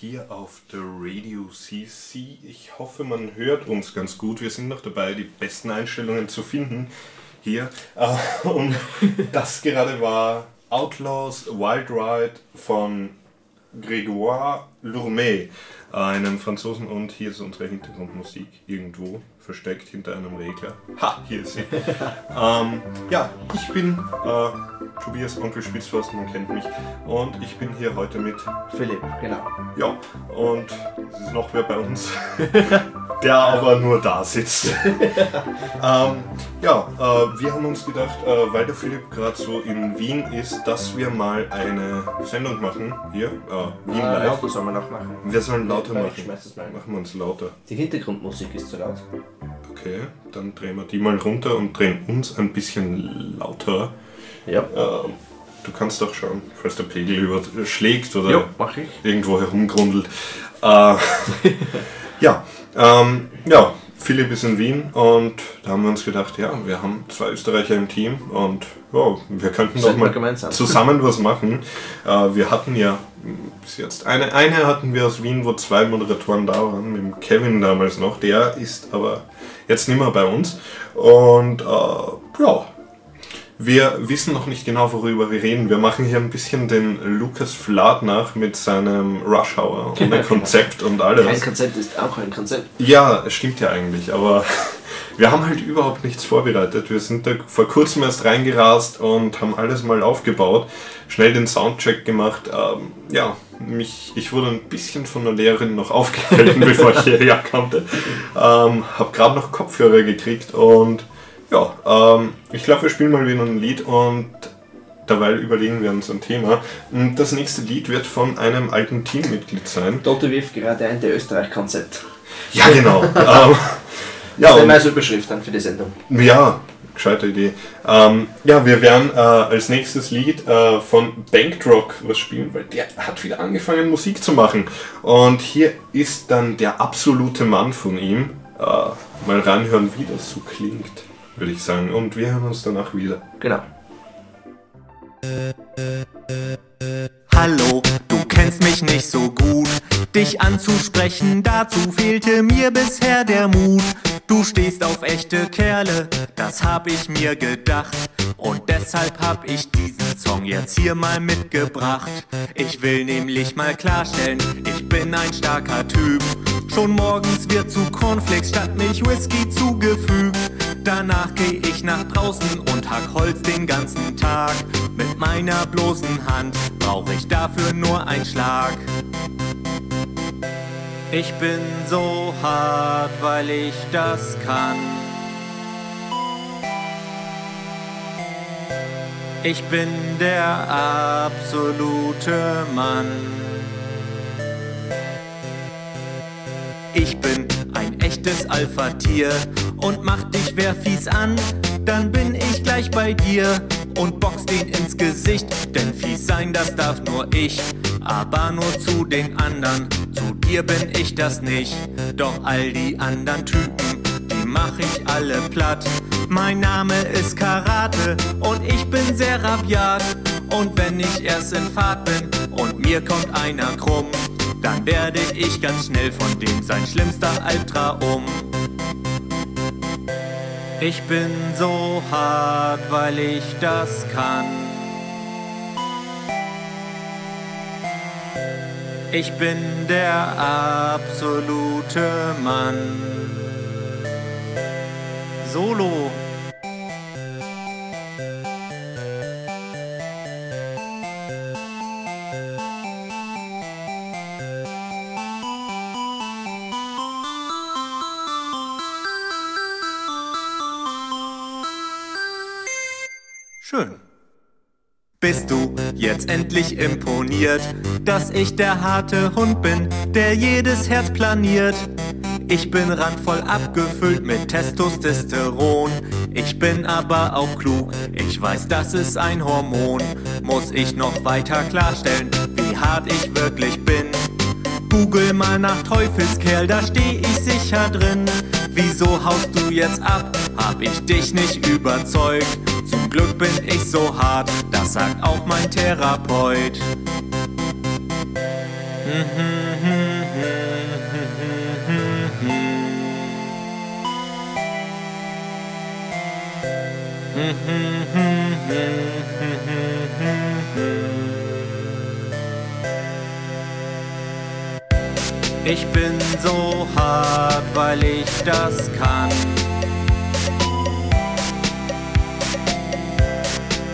hier auf der Radio CC. Ich hoffe, man hört uns ganz gut. Wir sind noch dabei, die besten Einstellungen zu finden hier. Äh, und das gerade war Outlaws Wild Ride von Grégoire Lourmet, einem Franzosen. Und hier ist unsere Hintergrundmusik irgendwo versteckt hinter einem Regler. Ha, hier ist sie. ähm, ja, ich bin äh, Tobias Onkel Spitzforst, man kennt mich. Und ich bin hier heute mit Philipp, genau. Ja, und es ist noch wer bei uns, der aber nur da sitzt. ähm, ja, äh, wir haben uns gedacht, äh, weil der Philipp gerade so in Wien ist, dass wir mal eine Sendung machen. Hier, äh, Wien Äh, Live. lauter soll man noch machen. Wir sollen lauter machen. Ich schmeiß es mal. Machen wir uns lauter. Die Hintergrundmusik ist zu laut. Okay, dann drehen wir die mal runter und drehen uns ein bisschen lauter. Ja. Ähm, du kannst auch schauen, falls der Pegel überschlägt oder ich. irgendwo herumgrundelt. Äh, ja, ähm, ja, Philipp ist in Wien und da haben wir uns gedacht, ja, wir haben zwei Österreicher im Team und ja, wir könnten doch mal gemeinsam. zusammen was machen. Äh, wir hatten ja bis jetzt eine, eine hatten wir aus Wien, wo zwei Moderatoren da waren, mit dem Kevin damals noch, der ist aber jetzt nicht mehr bei uns und äh, ja, wir wissen noch nicht genau, worüber wir reden. Wir machen hier ein bisschen den Lukas Flaht nach mit seinem Rush Hour und dem Konzept und Kein alles. Konzept ist auch ein Konzept. Ja, es stimmt ja eigentlich, aber wir haben halt überhaupt nichts vorbereitet. Wir sind da vor kurzem erst reingerast und haben alles mal aufgebaut, schnell den Soundcheck gemacht. Ähm, ja, mich, ich wurde ein bisschen von der Lehrerin noch aufgehalten, bevor ich hierher kam. Ähm, hab gerade noch Kopfhörer gekriegt und ja, ähm, ich glaube, wir spielen mal wieder ein Lied und derweil überlegen wir uns ein Thema. Und Das nächste Lied wird von einem alten Teammitglied sein. Tote wirft gerade ein der Österreich-Konzept. Ja, genau. ähm, Das ja, nehmen wir und, als Überschrift dann für die Sendung. ja, gescheite Idee. Ähm, ja, wir werden äh, als nächstes Lied äh, von Bankrock was spielen, weil der hat wieder angefangen Musik zu machen. Und hier ist dann der absolute Mann von ihm. Äh, mal reinhören, wie das so klingt, würde ich sagen. Und wir hören uns danach wieder. Genau. Hallo, du kennst mich nicht so gut. Dich anzusprechen, dazu fehlte mir bisher der Mut. Du stehst auf echte Kerle, das hab ich mir gedacht. Und deshalb hab ich diesen Song jetzt hier mal mitgebracht. Ich will nämlich mal klarstellen, ich bin ein starker Typ. Schon morgens wird zu Cornflakes statt Milch Whisky zugefügt. Danach geh ich nach draußen und hack Holz den ganzen Tag. Mit meiner bloßen Hand brauch ich dafür nur einen Schlag. Ich bin so hart, weil ich das kann. Ich bin der absolute Mann. Ich bin ein echtes Alpha-Tier und mach dich wer fies an, dann bin ich gleich bei dir und box den ins Gesicht, denn fies sein, das darf nur ich, aber nur zu den anderen, zu dir bin ich das nicht, doch all die anderen Typen, die mach ich alle platt. Mein Name ist Karate und ich bin sehr rabiat. Und wenn ich erst in Fahrt bin und mir kommt einer krumm, dann werde ich ganz schnell von dem sein schlimmster Albtraum. Ich bin so hart, weil ich das kann. Ich bin der absolute Mann. Solo. Bist du jetzt endlich imponiert, dass ich der harte Hund bin, der jedes Herz planiert? Ich bin randvoll abgefüllt mit Testosteron. Ich bin aber auch klug, ich weiß, das ist ein Hormon. Muss ich noch weiter klarstellen, wie hart ich wirklich bin? Google mal nach Teufelskerl, da steh ich sicher drin. Wieso haust du jetzt ab? Hab ich dich nicht überzeugt? Zum Glück bin ich so hart, das sagt auch mein Therapeut. Ich bin so hart, weil ich das kann.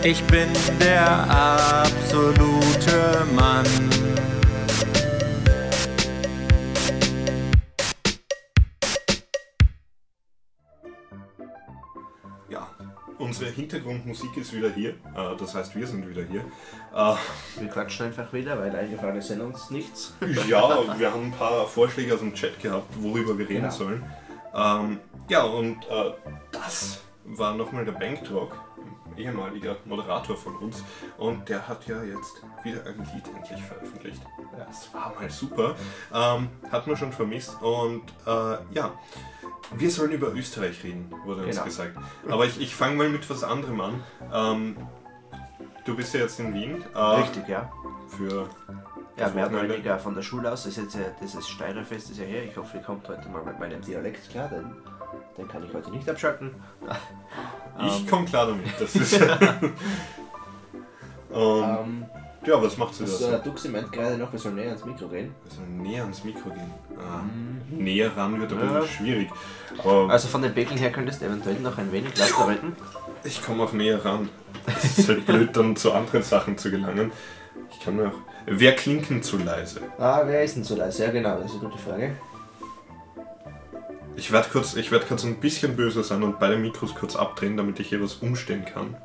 Ich bin der absolute Mann. Ja, unsere Hintergrundmusik ist wieder hier. Äh, das heißt, wir sind wieder hier. Äh, Wir quatschen einfach wieder, weil eingefallen ist uns nichts. ja, wir haben ein paar Vorschläge aus dem Chat gehabt, worüber wir reden Genau. sollen. Ähm, ja, und äh, das war nochmal der Banktalk, ehemaliger Moderator von uns. Und der hat ja jetzt wieder ein Lied endlich veröffentlicht. Das war mal super. Ähm, hat man schon vermisst. Und äh, ja, wir sollen über Österreich reden, wurde uns Genau. gesagt. Aber ich, ich fange mal mit was anderem an. Ähm, du bist ja jetzt in Wien. Äh, Richtig, ja. Für Ja, das mehr oder weniger von der Schule aus. Das ist jetzt ja, dieses Steirerfest ist ja her. Ich hoffe, ihr kommt heute mal mit meinem Dialekt klar, denn den kann ich heute nicht abschalten. Ich Ähm. komme klar damit. Das ist. Und, Ähm, ja, was macht sie das, da? äh, Duxi meint gerade noch, wir sollen näher ans Mikro gehen. Also näher ans Mikro gehen. Ah, Näher ran wird bisschen Ja. schwierig. Aber Also von den Pegeln her könntest du eventuell noch ein wenig lauter reden. ich komme auch näher ran. Es ist halt blöd, dann zu anderen Sachen zu gelangen. Ich kann mir auch. Wer klinken zu leise? Ah, wer ist denn so leise? Ja, genau, das ist eine gute Frage. Ich werde kurz, ich werd kurz ein bisschen böse sein und beide Mikros kurz abdrehen, damit ich hier was umstellen kann.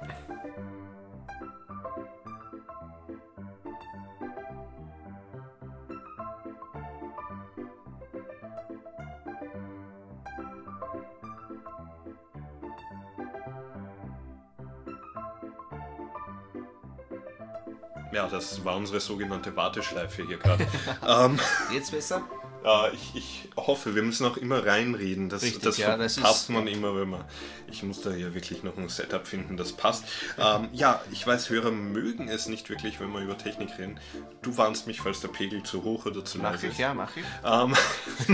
Ja, das war unsere sogenannte Warteschleife hier gerade. ähm, Jetzt besser? äh, ich, ich hoffe, wir müssen auch immer reinreden. Das, Richtig, das ja, das verpasst ist- man immer, wenn man. Ich muss da hier wirklich noch ein Setup finden, das passt. Ähm, ja, ich weiß, Hörer mögen es nicht wirklich, wenn wir über Technik reden. Du warnst mich, falls der Pegel zu hoch oder zu Mach leise ich, ist. ja, mach ich. Ähm,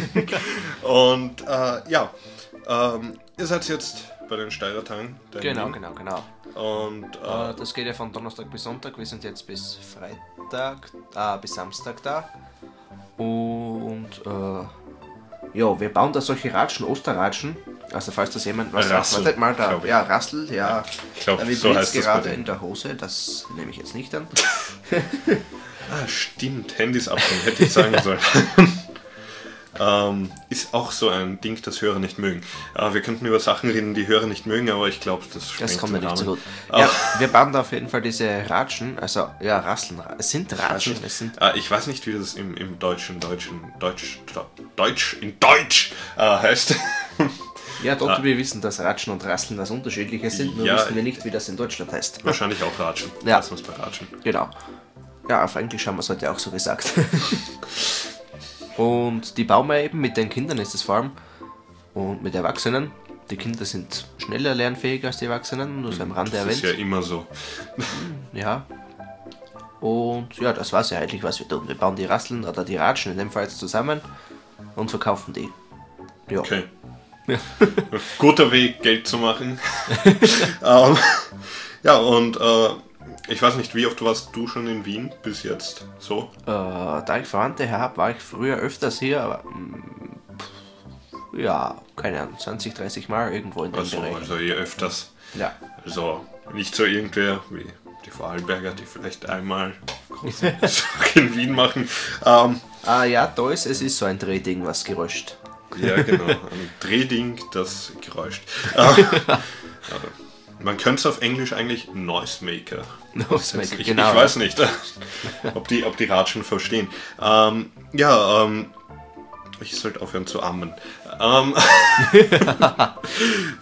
und äh, ja, ähm, ihr seid jetzt bei den Steirertagen. Genau, genau, genau. Und Äh, äh, das geht ja von Donnerstag bis Sonntag. Wir sind jetzt bis Freitag, äh, bis Samstag da. Und äh, ja, wir bauen da solche Ratschen, Osterratschen. Also falls das jemand was Rassel, wartet mal da. Ja, Rassel, ja. ich glaube, so heißt gerade in der Hose, das nehme ich jetzt nicht an. Ah, stimmt, Handys abnehmen, hätte ich sagen sollen. ähm, ist auch so ein Ding, das Hörer nicht mögen. Äh, wir könnten über Sachen reden, die Hörer nicht mögen, aber ich glaube, das Das kommt mir nicht so gut. Ah. Ja, wir bauen da auf jeden Fall diese Ratschen, also ja, Rasseln. Es sind Ratschen, es sind Äh, ich weiß nicht, wie das im, im Deutschen, Deutschen, Deutsch, Deutsch, in Deutsch äh, heißt. Ja, dort wir wissen, dass Ratschen und Rasseln das Unterschiedliche sind, nur Ja, wissen wir nicht, wie das in Deutschland heißt. Wahrscheinlich auch Ratschen. Ja. Lass uns bei Ratschen. Genau. Ja, auf Englisch haben wir es heute auch so gesagt. und die bauen wir eben, mit den Kindern ist es vor allem, und mit Erwachsenen. Die Kinder sind schneller lernfähig als die Erwachsenen, nur so am Rande Das ist ja erwähnt. immer so. Ja. Und ja, das war's ja eigentlich, was wir tun. Wir bauen die Rasseln oder die Ratschen in dem Fall jetzt zusammen und verkaufen die. Ja. Okay. Guter Weg, Geld zu machen. ähm, ja, und äh, ich weiß nicht, wie oft warst du schon in Wien bis jetzt? So? Äh, da ich Verwandte habe, war ich früher öfters hier, aber mm, pff, ja, keine Ahnung, 20, 30 Mal irgendwo in dem Also, Bereich. also je öfters. Ja. Also nicht so irgendwer wie die Vorarlberger, die vielleicht einmal in Wien machen. Ähm, Ah ja, da ist es ist so ein Drehding, was geräuscht. ja, genau. Ein Drehding, das geräuscht. Aber man könnte es auf Englisch eigentlich Noisemaker. Noisemaker, Ich, genau. ich weiß nicht, ob die, ob die Ratschen verstehen. Ähm, ja, ähm, ich sollte aufhören zu ammen. Ähm,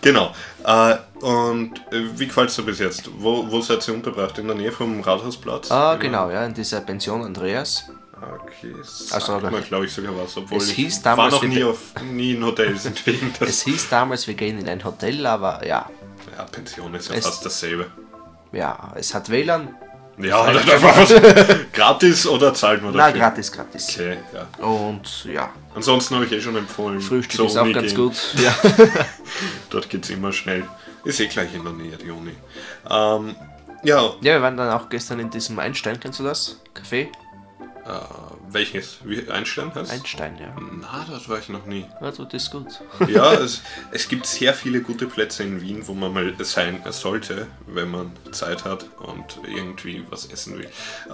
genau. Äh, und äh, wie gefällt es dir bis jetzt? Wo, wo seid ihr untergebracht? In der Nähe vom Rathausplatz? Ah, genau, ja, in dieser Pension Andreas. Okay, Also, mir, glaube ich, sogar was. Obwohl es ich hieß damals, war noch nie, auf, nie in Hotels Es hieß damals, wir gehen in ein Hotel, aber ja, ja, Pension ist ja Es- fast dasselbe. ja, es hat WLAN, Ja, da darf man was. Gratis oder zahlt man Na, dafür? gratis, gratis. Okay, ja. Und ja, Ansonsten habe ich eh schon empfohlen. Frühstück ist auch ganz gehen. gut. Ja. Dort geht es immer schnell. Ist eh gleich in der Nähe, die Uni. Ähm, ja, ja, wir waren dann auch gestern in diesem Einstein, kennst du das? Café? Äh, welches? Wie Einstein heißt? Einstein, ja. Na, dort war ich noch nie. Also, das ist gut. Ja, es, es gibt sehr viele gute Plätze in Wien, wo man mal sein sollte, wenn man Zeit hat und irgendwie was essen will.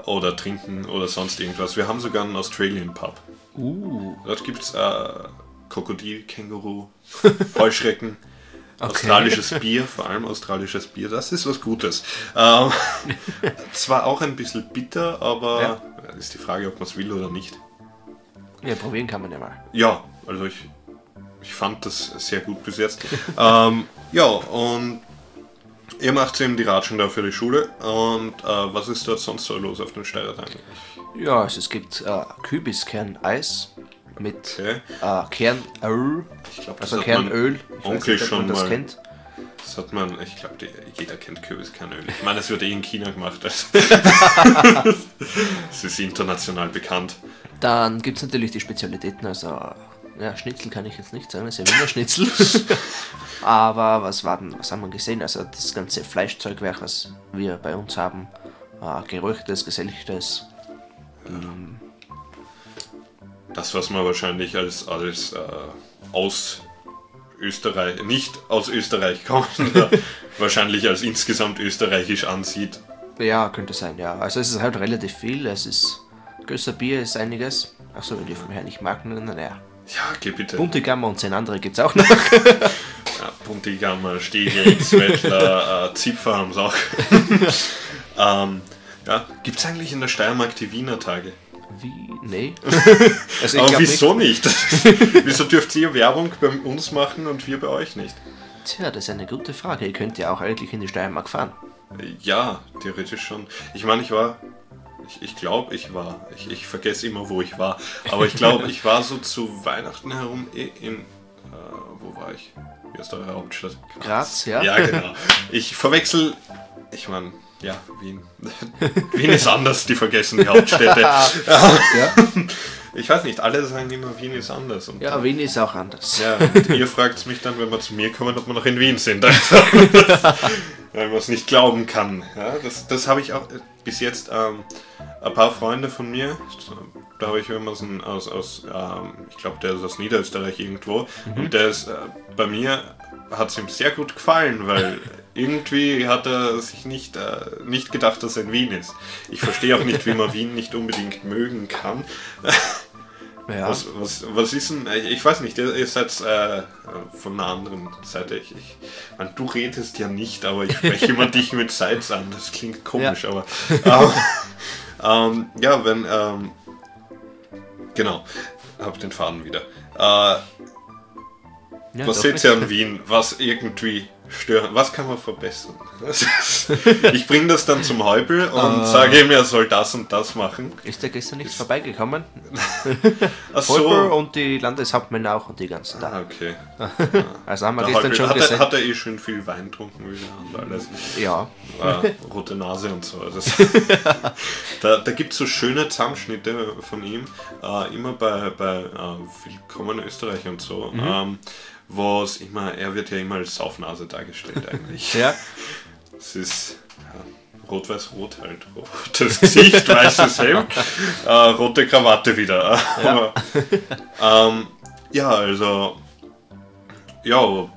Oder trinken oder sonst irgendwas. Wir haben sogar einen Australian Pub. Uh, Dort gibt es äh, Krokodil, Känguru, Heuschrecken. Australisches Bier, vor allem australisches Bier, das ist was Gutes. Ähm, zwar auch ein bisschen bitter, aber Ja. ist die Frage, ob man es will oder nicht. ja, probieren kann man ja mal. Ja, also ich, ich fand das sehr gut bis jetzt. ähm, ja, und ihr macht eben die Ratschen da für die Schule. Und äh, was ist dort sonst so los auf dem Steirertag? Ja, also es gibt äh, Kübiskern-Eis mit Okay. äh, Kernöl, Ich glaube, das also Kernöl. Ich weiß Onkel nicht, ob schon man das mal. kennt. Das hat man, ich glaube, jeder kennt Kürbiskernöl. Ich meine, es wird eh in China gemacht. Also. Es ist international bekannt. Dann gibt es natürlich die Spezialitäten, also ja, Schnitzel kann ich jetzt nicht sagen, das ist ja Wiener Schnitzel. Aber was war denn, was haben wir gesehen? Also das ganze Fleischzeugwerk, was wir bei uns haben, äh, geräuchertes, geselchtes, Das, was man wahrscheinlich als, als äh, aus Österreich, nicht aus Österreich kommender, wahrscheinlich als insgesamt österreichisch ansieht. Ja, könnte sein, ja. Also es ist halt relativ viel. Es ist Gösser Bier ist einiges. Achso, wir dürfen hier nicht Marken nennen. Naja. Ja, geh bitte. Buntigammer und zehn andere gibt es auch noch. Ja, Puntigammer, Steglitz, Wettler, äh, Zipfer haben sie auch. ähm, ja. Gibt es eigentlich in der Steiermark die Wiener Tage? Wie? Nee. Also ich Aber wieso nicht? wieso dürft ihr Werbung bei uns machen und wir bei euch nicht? Nicht. Tja, das ist eine gute Frage. Ihr könnt ja auch eigentlich in die Steiermark fahren. Ja, theoretisch schon. Ich meine, ich war. Ich, ich glaube, ich war. Ich, ich vergesse immer, wo ich war. Aber ich glaube, ich war so zu Weihnachten herum eh in. Äh, wo war ich? Wie ist eure Hauptstadt? Graz, ja? Ja, genau. Ich verwechsel. Ich meine, ja, Wien. Wien ist anders, die vergessen die Hauptstädte. Ja. Ich weiß nicht, alle sagen immer, Wien ist anders. Und ja, Wien ist auch anders. ja, und ihr fragt mich dann, wenn wir zu mir kommen, ob wir noch in Wien sind. Also, weil man es nicht glauben kann. Ja, das das habe ich auch äh, bis jetzt ähm, ein paar Freunde von mir, da habe ich jemanden aus, aus ähm, ich glaube, der ist aus Niederösterreich irgendwo, und der ist äh, bei mir, hat es ihm sehr gut gefallen, weil irgendwie hat er sich nicht, äh, nicht gedacht, dass er in Wien ist. Ich verstehe auch nicht, wie man Wien nicht unbedingt mögen kann. Ja. Was, was, was ist denn, ich ich weiß nicht, ihr, seid äh, von einer anderen Seite. Ich, ich meine, du redest ja nicht, aber ich spreche immer dich mit Seits an. Das klingt komisch, aber. Ähm, ähm, ja, wenn. Ähm, genau, hab den Faden wieder. Äh, Ja, was seht ihr an Wien, was irgendwie stören? Was kann man verbessern? Ist, ich bringe das dann zum Häupl und sage ihm, er soll das und das machen. Ist der gestern nicht vorbeigekommen? Ach Volper so. und die Landeshauptmänner auch und die ganzen da. Ah, okay. Also haben wir Der gestern Häupl- schon hat, er, gesehen. hat er eh schön viel Wein getrunken wieder und alles. Ja, Äh, rote Nase und so. Das, da da gibt es so schöne Zusammenschnitte von ihm, äh, immer bei, bei äh, Willkommen Österreich und so. Mhm. Ähm, wo es immer, er wird ja immer als Saufnase dargestellt eigentlich. ja. Es ist ja, rot-weiß-rot halt. Rotes Gesicht, weißes Hemd, äh, rote Krawatte wieder. Aber, ähm, ja, also, ja,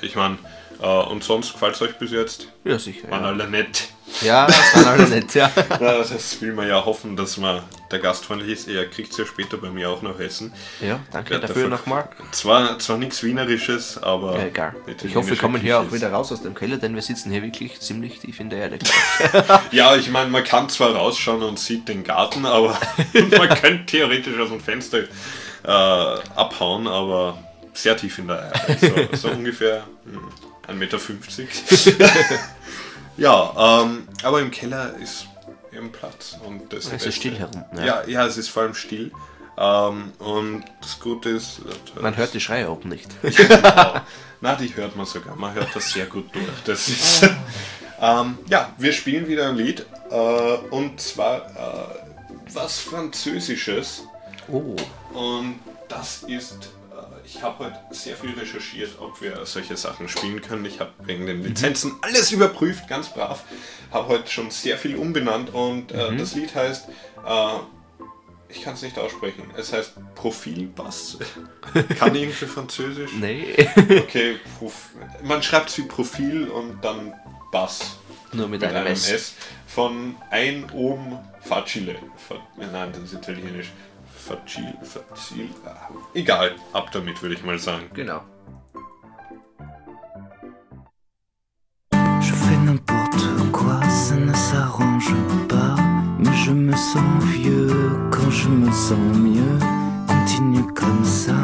ich meine, äh, und sonst gefällt es euch bis jetzt? Ja, sicher. Waren Ja, alle nett. Ja das waren alle nett, ja. Ja, das will man ja hoffen, dass man der gastfreundlich ist. Er kriegt es ja später bei mir auch noch Essen. Ja, danke Ja, dafür nochmal. Zwar, zwar nichts Wienerisches, aber. Ja, egal. Ich hoffe, wir kommen hier auch wieder raus aus dem Keller, denn wir sitzen hier wirklich ziemlich tief in der Erde. Ja, ich meine, man kann zwar rausschauen und sieht den Garten, aber man könnte theoretisch aus dem Fenster äh, abhauen, aber sehr tief in der Erde. So, so ungefähr hm, 1,50 Meter. Ja, ähm, aber im Keller ist eben Platz. Und das Es ist still herum. Ja. Ja, ja, es ist vor allem still. Ähm, und das Gute ist. äh, Man hört die Schreie oben nicht. genau. Na, die hört man sogar. Man hört das sehr gut durch. Das ist, Ähm, ja, wir spielen wieder ein Lied. Äh, und zwar äh, was Französisches. Oh. Und das ist, ich habe heute sehr viel recherchiert, ob wir solche Sachen spielen können. Ich habe wegen den Lizenzen alles überprüft, ganz brav. Habe heute schon sehr viel umbenannt und äh, das Lied heißt, äh, ich kann es nicht aussprechen, es heißt Profilbass. kann ich irgendwie Französisch? Nee. Okay, man schreibt es wie Profil und dann Bass Nur mit, mit einem einem S. S von ein Ohm Facile. Fa Nein, das ist italienisch. Facile, Facile. ah, Egal, ab damit würde ich mal sagen. Genau. Je fais n'importe quoi, ça ne s'arrange pas. Mais je me sens vieux quand je me sens mieux. Continue comme ça,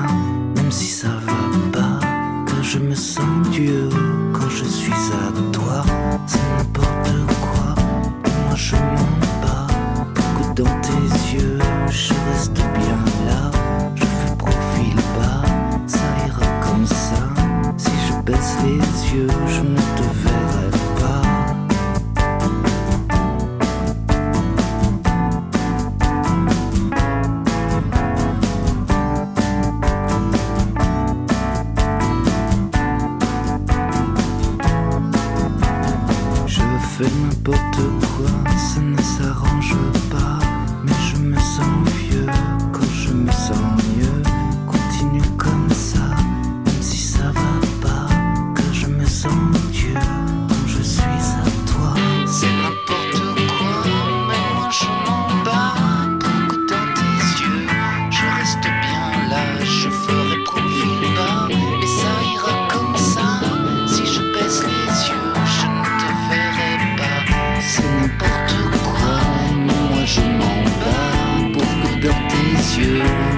même si ça va pas. Car je me sens Dieu quand je suis à toi. C'est n'importe quoi, moi je m'en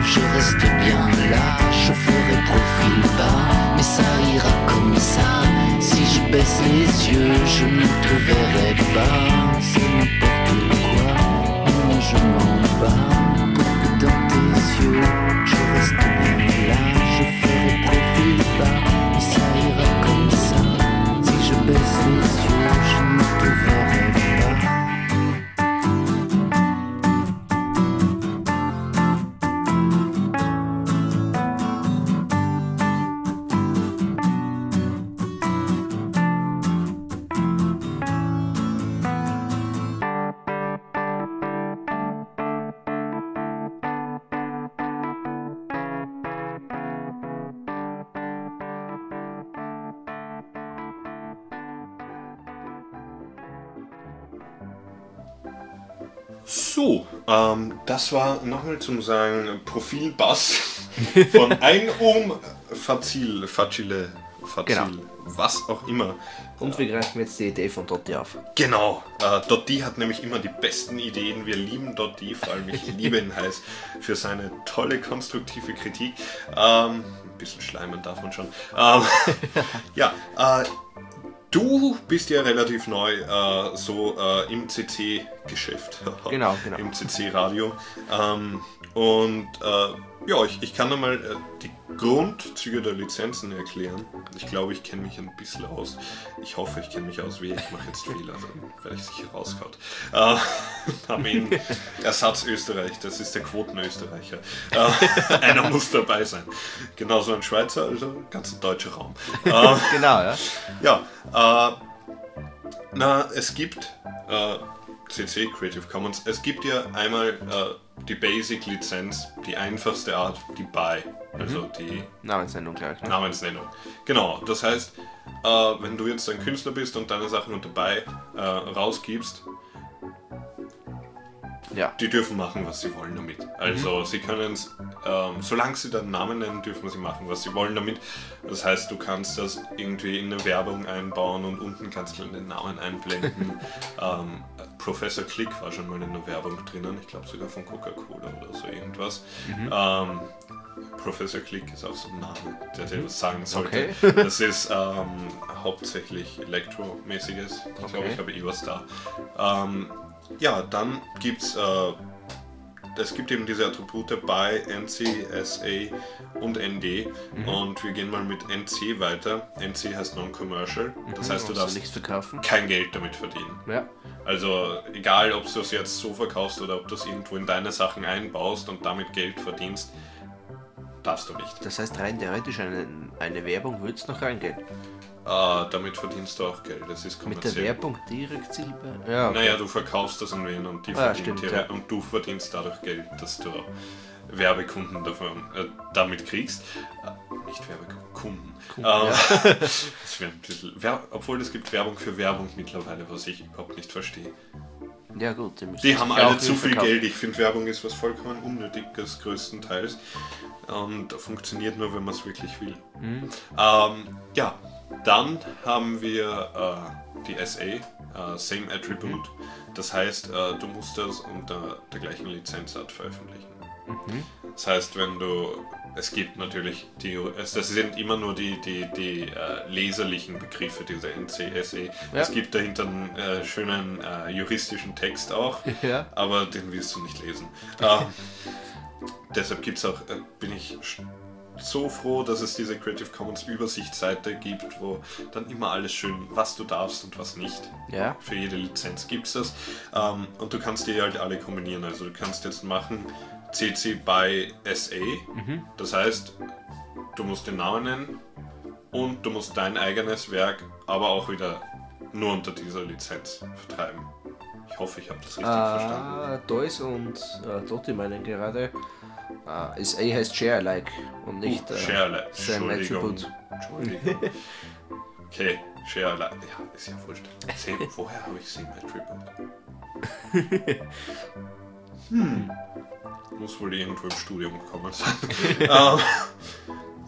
je reste bien là. Je ferai profil bas, mais ça ira comme ça. Si je baisse les yeux, je ne te verrai pas. C'est n'importe quoi, mais moi je m'en bats. Dans tes yeux, je reste ähm, das war nochmal zum Sagen Profilbass von ein Ohm Fazil, Facile, Fazil, Genau. was auch immer. Und wir greifen jetzt die Idee von Dotti auf. Genau, äh, Dotti hat nämlich immer die besten Ideen. Wir lieben Dotti, vor allem ich liebe ihn heiß für seine tolle konstruktive Kritik. Ähm, ein bisschen schleimen darf man schon. Ähm, ja, äh, du bist ja relativ neu äh, so äh, im CC-Geschäft. Genau, genau. Im CC-Radio. Ähm, und äh, ja, ich, ich kann einmal äh, die Grundzüge der Lizenzen erklären. Ich glaube, ich kenne mich ein bisschen aus. Ich hoffe, ich kenne mich aus, wie ich mache jetzt Fehler, dann werde ich sicher rausgehauen. Äh, ihn Ersatz Österreich, das ist der Quoten-Österreicher. Äh, einer muss dabei sein. Genauso ein Schweizer, also ganz ein deutscher Raum. Äh, Genau, ja. ja, äh, na, es gibt äh, CC Creative Commons. Es gibt ja einmal äh, die Basic-Lizenz, die einfachste Art, die BY, also die Namensnennung gleich, ne? Namensnennung. Genau, das heißt, äh, wenn du jetzt ein Künstler bist und deine Sachen unter BY äh, rausgibst, Ja. die dürfen machen, was sie wollen damit. Also sie können es, ähm, solange sie den Namen nennen, dürfen sie machen, was sie wollen damit. Das heißt, du kannst das irgendwie in eine Werbung einbauen und unten kannst du den Namen einblenden. ähm, Professor Click war schon mal in einer Werbung drinnen, ich glaube sogar von Coca-Cola oder so irgendwas. Ähm, Professor Click ist auch so ein Name, der dir was sagen sollte. Okay. Das ist ähm, hauptsächlich Elektromäßiges. Ich glaube, Okay. ich habe eh was da. Ähm, ja, dann gibt es äh, es gibt eben diese Attribute by NC, SA und ND Mhm. und wir gehen mal mit NC weiter. NC heißt Non-Commercial, das heißt, du darfst nichts verkaufen. kein Geld damit verdienen. Ja. Also egal, ob du es jetzt so verkaufst oder ob du es irgendwo in deine Sachen einbaust und damit Geld verdienst, darfst du nicht. Das heißt, rein theoretisch eine, eine Werbung würde es noch reingehen. Äh, damit verdienst du auch Geld, das ist Mit der kommerziell. Werbung direkt zielbar. Ja, okay. Naja, du verkaufst das an wen und die Ah, verdienen stimmt, dir- ja. und du verdienst dadurch Geld, dass du Werbekunden davon, äh, damit kriegst. Äh, nicht Werbekunden. Ähm, das ein bisschen, Wer obwohl es gibt Werbung für Werbung mittlerweile, was ich überhaupt nicht verstehe. ja gut, die, müssen Die haben alle zu viel verkaufen. Geld. Ich finde, Werbung ist was vollkommen Unnötiges größtenteils. Und funktioniert nur, wenn man es wirklich will. Mhm. Ähm, ja, dann haben wir äh, die SA, äh, Same Attribute. Das heißt, äh, du musst das unter der gleichen Lizenzart veröffentlichen. Mhm. Das heißt, wenn du. Es gibt natürlich die. Es, das sind immer nur die, die, die äh, leserlichen Begriffe, diese NCSE. Ja. Es gibt dahinter einen äh, schönen äh, juristischen Text auch, Ja. aber den willst du nicht lesen. Ähm, deshalb gibt's auch, bin ich so froh, dass es diese Creative Commons Übersichtsseite gibt, wo dann immer alles schön, was du darfst und was nicht. Ja. Für jede Lizenz gibt es das. Ähm, und du kannst die halt alle kombinieren. Also du kannst jetzt machen CC by SA. Das heißt, du musst den Namen nennen und du musst dein eigenes Werk aber auch wieder nur unter dieser Lizenz vertreiben. Ich hoffe, ich habe das richtig verstanden. Ah, Toys und äh, Totti meinen gerade. Äh, SA heißt Share Alike und nicht äh, Share Same Entschuldigung. Attribute. Entschuldigung. Okay, Share Ja, ist ja wurscht. Woher habe ich Same Attribute? Hm. Muss wohl irgendwo im Studium gekommen sein.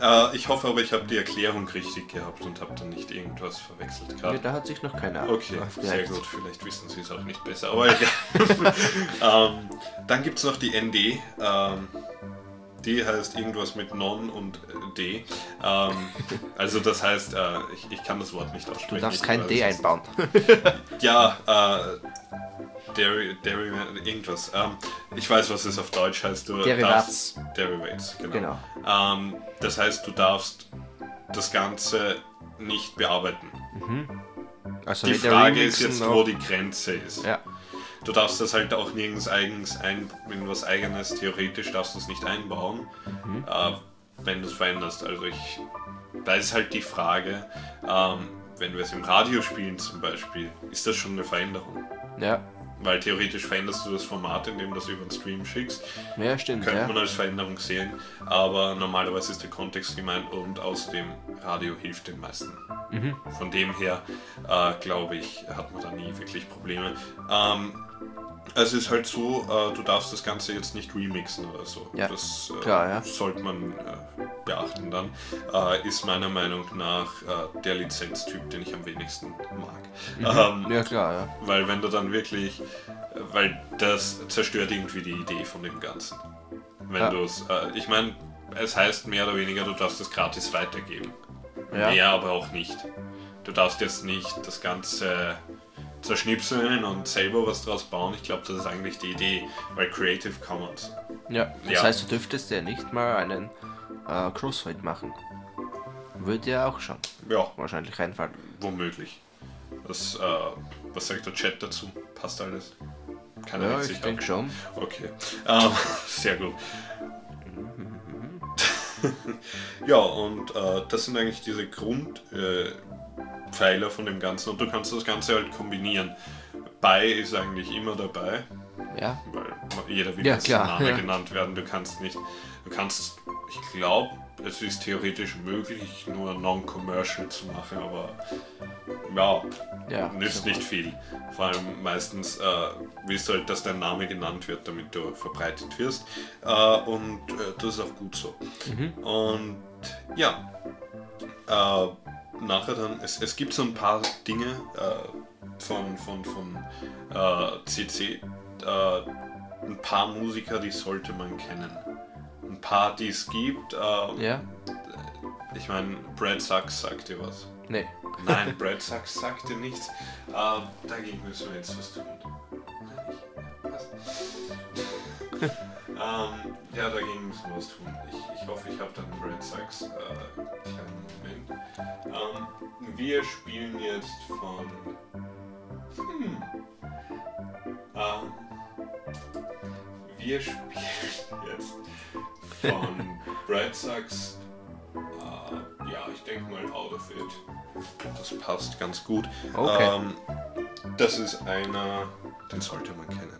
äh, ich hoffe aber, ich habe die Erklärung richtig gehabt und habe dann nicht irgendwas verwechselt Ja, gerade. da hat sich noch keiner Okay, sehr gut. Vielleicht wissen Sie es auch nicht besser, aber egal. ähm, dann gibt es noch die ND. Ähm, heißt irgendwas mit Non und äh, D. Ähm, also das heißt, äh, ich, ich kann das Wort nicht aussprechen. Du darfst kein D einbauen. Ja, äh, Deri Deri irgendwas. Ähm, ich weiß, was es auf Deutsch heißt. Du Derivats. darfst- Derivates, genau. Genau. Ähm, das heißt, du darfst das Ganze nicht bearbeiten. Also Die Frage ist jetzt, noch- wo die Grenze ist. Ja, Du darfst das halt auch nirgends eigens ein, in was eigenes, theoretisch darfst du es nicht einbauen, äh, wenn du es veränderst. Also ich, da ist halt die Frage, ähm, wenn wir es im Radio spielen zum Beispiel, ist das schon eine Veränderung? ja, Weil theoretisch veränderst du das Format, indem du es über den Stream schickst. ja, stimmt. Könnte Ja. man als Veränderung sehen, aber normalerweise ist der Kontext gemeint und außerdem Radio hilft den meisten. Mhm. Von dem her, äh, glaube ich, hat man da nie wirklich Probleme. Ähm, es ist halt so, äh, du darfst das Ganze jetzt nicht remixen oder so. Ja, das äh, klar, ja. sollte man äh, beachten dann. Äh, ist meiner Meinung nach äh, der Lizenztyp, den ich am wenigsten mag. Ähm, Ja, klar, ja. weil wenn du dann wirklich, weil das zerstört irgendwie die Idee von dem Ganzen. Wenn Ja. du es, äh, ich meine, es heißt mehr oder weniger, du darfst es gratis weitergeben. Ja. Mehr aber auch nicht. Du darfst jetzt nicht das Ganze zerschnipseln und selber was draus bauen. Ich glaube, das ist eigentlich die Idee, weil Creative Commons. Ja, das Ja. heißt, du dürftest ja nicht mal einen äh, Crossfade machen. Würde ja auch schon Ja, wahrscheinlich reinfallen. womöglich. Das, äh, was sagt der Chat dazu? Passt alles? Keine Ja, ich denke schon. Okay, ähm, sehr gut. ja, und äh, das sind eigentlich diese Grundpfeiler äh, von dem Ganzen und du kannst das Ganze halt kombinieren. Bei ist eigentlich immer dabei, Ja, weil jeder will Ja, als Name ja. genannt werden. Du kannst nicht, du kannst, ich glaube, es ist theoretisch möglich, nur non-commercial zu machen, aber ja, ja. nützt nicht viel. Vor allem meistens äh, willst du halt, dass dein Name genannt wird, damit du verbreitet wirst. Äh, und äh, das ist auch gut so. Und ja, äh, nachher dann, es, es gibt so ein paar Dinge äh, von, von, von CC, äh, ein paar Musiker, die sollte man kennen. Es gibt. Äh, Ja? Ich meine, Brad Sachs sagt dir was. Nee. Nein, Brad Sachs sagt dir nichts. Ähm, dagegen müssen wir jetzt was tun. Was? Ähm, ja, dagegen müssen wir was tun. Ich, ich hoffe, ich habe dann Red Sox. Äh, kleinen Moment. Ähm, wir spielen jetzt von. Hm. Ähm, wir spielen jetzt von Red Sox. Äh, ja, ich denke mal Out of It. Das passt ganz gut. Okay. Ähm, das ist einer, den sollte man kennen.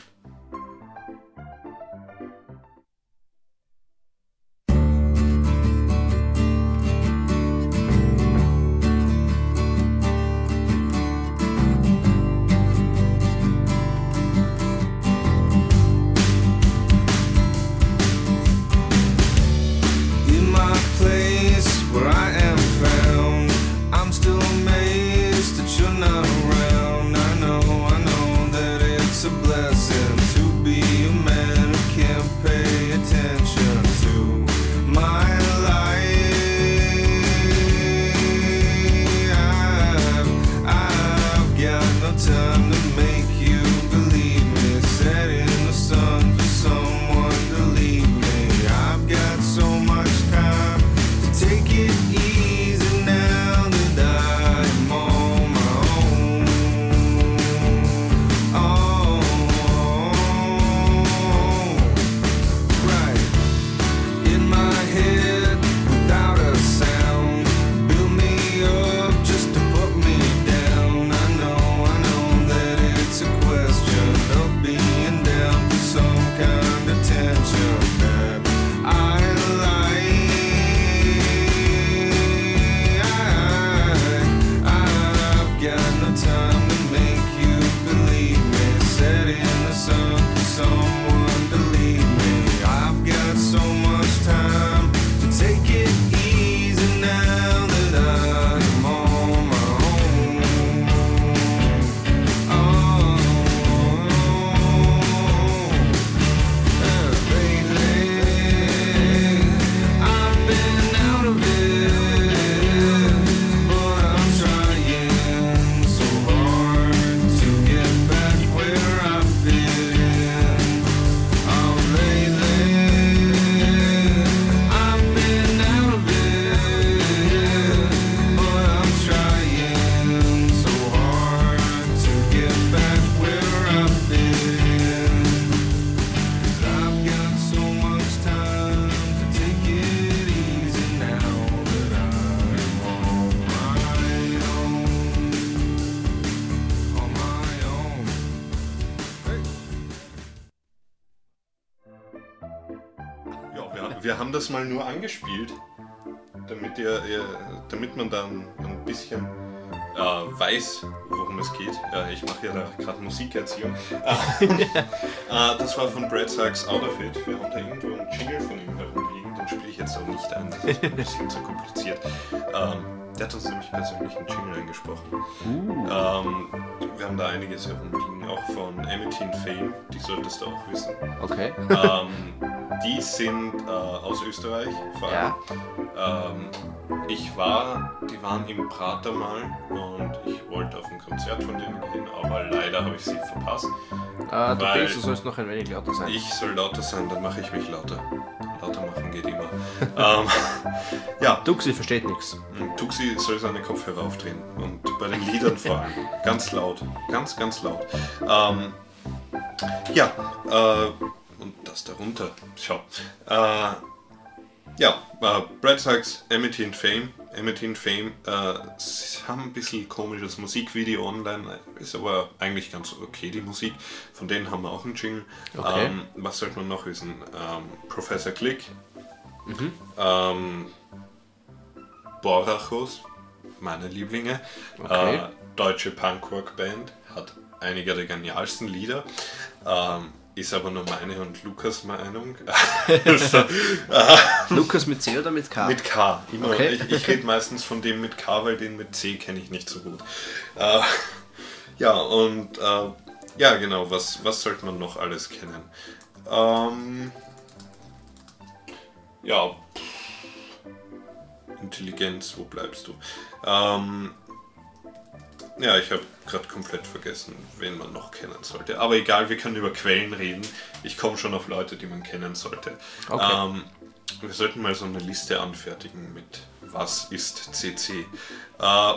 Das mal nur angespielt, damit, ihr, damit man dann ein bisschen äh, weiß, worum es geht. Ja, ich mache ja da gerade Musikerziehung. Äh, äh, das war von Brad Sachs Out of It. Wir haben da irgendwo einen Jingle von ihm herumliegen, den spiele ich jetzt auch nicht ein, das ist ein bisschen zu kompliziert. Ähm, der hat uns nämlich persönlich einen Jingle eingesprochen. Ähm, wir haben da einiges herumliegen, auch von Emmett Fame, die solltest du auch wissen. Okay. ähm, die sind äh, aus Österreich, vor allem. Ja. Ähm, ich war, die waren im Prater mal und ich wollte auf ein Konzert von denen gehen, aber leider habe ich sie verpasst. Äh, du denkst, du sollst noch ein wenig lauter sein. Ich soll lauter sein, dann mache ich mich lauter. Lauter machen geht immer. ähm, ja, Duxi versteht nichts. Tuxi soll seine Kopfhörer aufdrehen und bei den Liedern vor allem. Ganz laut. Ganz, ganz laut. Ähm, ja, äh, und das darunter. Schau. Äh, ja, äh, Brad Sachs, Emmett Fame. Emmett Fame äh, sie haben ein bisschen komisches Musikvideo online, ist aber eigentlich ganz okay, die Musik. Von denen haben wir auch einen Jingle. Okay. Ähm, was sollte man noch wissen? Ähm, Professor Click. Ähm, Borachos, meine Lieblinge. Okay. Äh, deutsche Punkrock-Band, hat einige der genialsten Lieder. Ähm, ist aber nur meine und Lukas Meinung. also, Lukas mit C oder mit K? mit K. Immer. Okay. Ich, ich rede meistens von dem mit K, weil den mit C kenne ich nicht so gut. Äh, ja, und äh, ja, genau, was, was sollte man noch alles kennen? Ähm, ja, Intelligenz, wo bleibst du? Ähm, Ja, ich habe gerade komplett vergessen, wen man noch kennen sollte. Aber egal, wir können über Quellen reden. Ich komme schon auf Leute, die man kennen sollte. Okay. Ähm, wir sollten mal so eine Liste anfertigen mit was ist CC. Äh,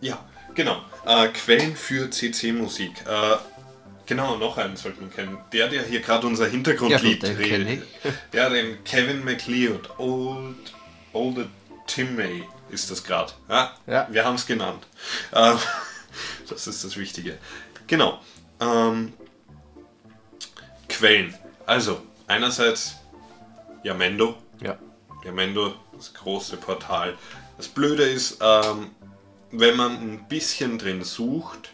ja, genau. Äh, Quellen für CC-Musik. Äh, genau, noch einen sollte man kennen. Der, der hier gerade unser Hintergrundlied Ja, redet. Der, den Kevin McLeod. Old, Old Timmy ist das gerade. Ja, Ja. wir haben es genannt. Ähm, das ist das Wichtige. Genau. Ähm, Quellen. Also, einerseits Yamendo. Ja. Yamendo, das große Portal. Das Blöde ist, ähm, wenn man ein bisschen drin sucht,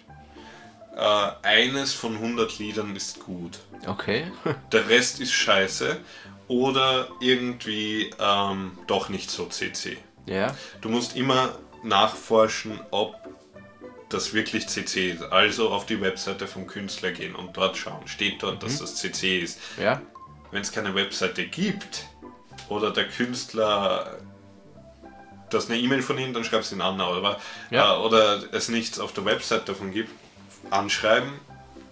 äh, eines von 100 Liedern ist gut. Okay. Der Rest ist scheiße oder irgendwie ähm, doch nicht so CC. Ja. Du musst immer nachforschen, ob das wirklich CC ist. Also auf die Webseite vom Künstler gehen und dort schauen. Steht dort, dass das CC ist. Ja. Wenn es keine Webseite gibt oder der Künstler das eine E-Mail von ihm, dann schreibst du ihn an, aber Ja. äh, oder es nichts auf der Website davon gibt, anschreiben.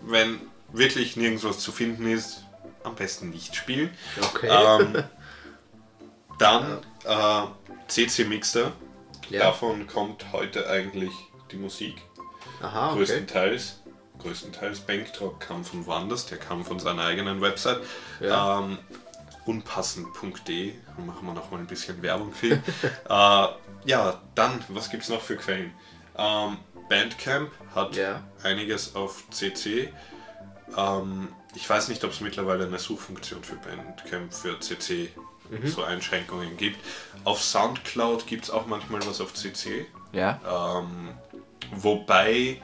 Wenn wirklich nirgends was zu finden ist, am besten nicht spielen. Okay. Ähm, dann äh, CC Mixer. Ja. Davon kommt heute eigentlich die Musik. Aha, Größtenteils. Größtenteils Bankdrop kam von woanders, der kam von seiner eigenen Website. Ja. Ähm, unpassend.de, da machen wir noch mal ein bisschen Werbung für. ihn. äh, ja, dann, was gibt es noch für Quellen? Ähm, Bandcamp hat Ja. einiges auf CC. Ähm, ich weiß nicht, ob es mittlerweile eine Suchfunktion für Bandcamp für CC Mhm. so Einschränkungen gibt. Auf Soundcloud gibt es auch manchmal was auf CC. Ja. Ähm, wobei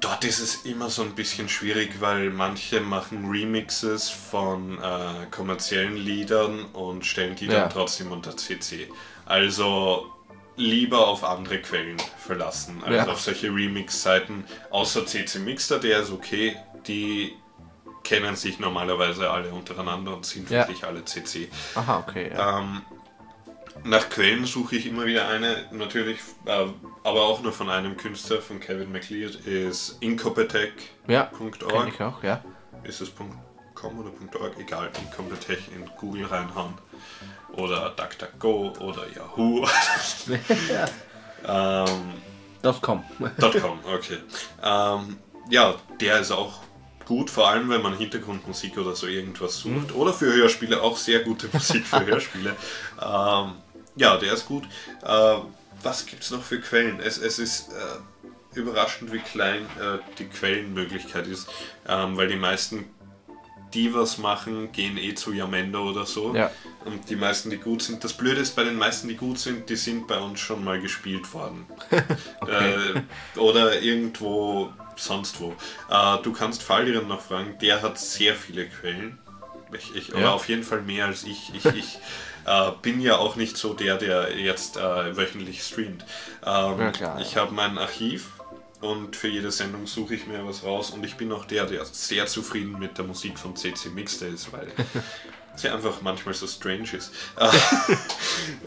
dort ist es immer so ein bisschen schwierig, weil manche machen Remixes von äh, kommerziellen Liedern und stellen die Ja. dann trotzdem unter CC. Also lieber auf andere Quellen verlassen, als Ja. auf solche Remix-Seiten. Außer CC Mixter, der ist okay, die kennen sich normalerweise alle untereinander und sind Ja. wirklich alle CC. Aha, okay. Ja. Ähm, nach Quellen suche ich immer wieder eine, natürlich, äh, aber auch nur von einem Künstler, von Kevin McLeod, ist incopetech.org. ja. Ich auch, ja. Ist es .com oder .org? Egal, Incompetech in Google reinhauen. Oder DuckDuckGo oder Yahoo. ähm, kommt. .com, okay. Ähm, ja, der ist auch gut, vor allem wenn man Hintergrundmusik oder so irgendwas sucht. Oder für Hörspiele auch sehr gute Musik für Hörspiele. ähm, ja, der ist gut. Äh, was gibt es noch für Quellen? Es, es ist äh, überraschend, wie klein äh, die Quellenmöglichkeit ist, ähm, weil die meisten, die was machen, gehen eh zu Yamendo oder so. Ja. Und die meisten, die gut sind, das Blöde ist, bei den meisten, die gut sind, die sind bei uns schon mal gespielt worden. äh, oder irgendwo sonst wo. Äh, du kannst Faldiran noch fragen, der hat sehr viele Quellen. Ich, ich, Oder Ja. auf jeden Fall mehr als ich. Ich, ich äh, bin ja auch nicht so der, der jetzt äh, wöchentlich streamt. Ähm, Ja, klar, ja. Ich habe mein Archiv und für jede Sendung suche ich mir was raus und ich bin auch der, der sehr zufrieden mit der Musik von CC Mixter ist, weil sie einfach manchmal so strange ist.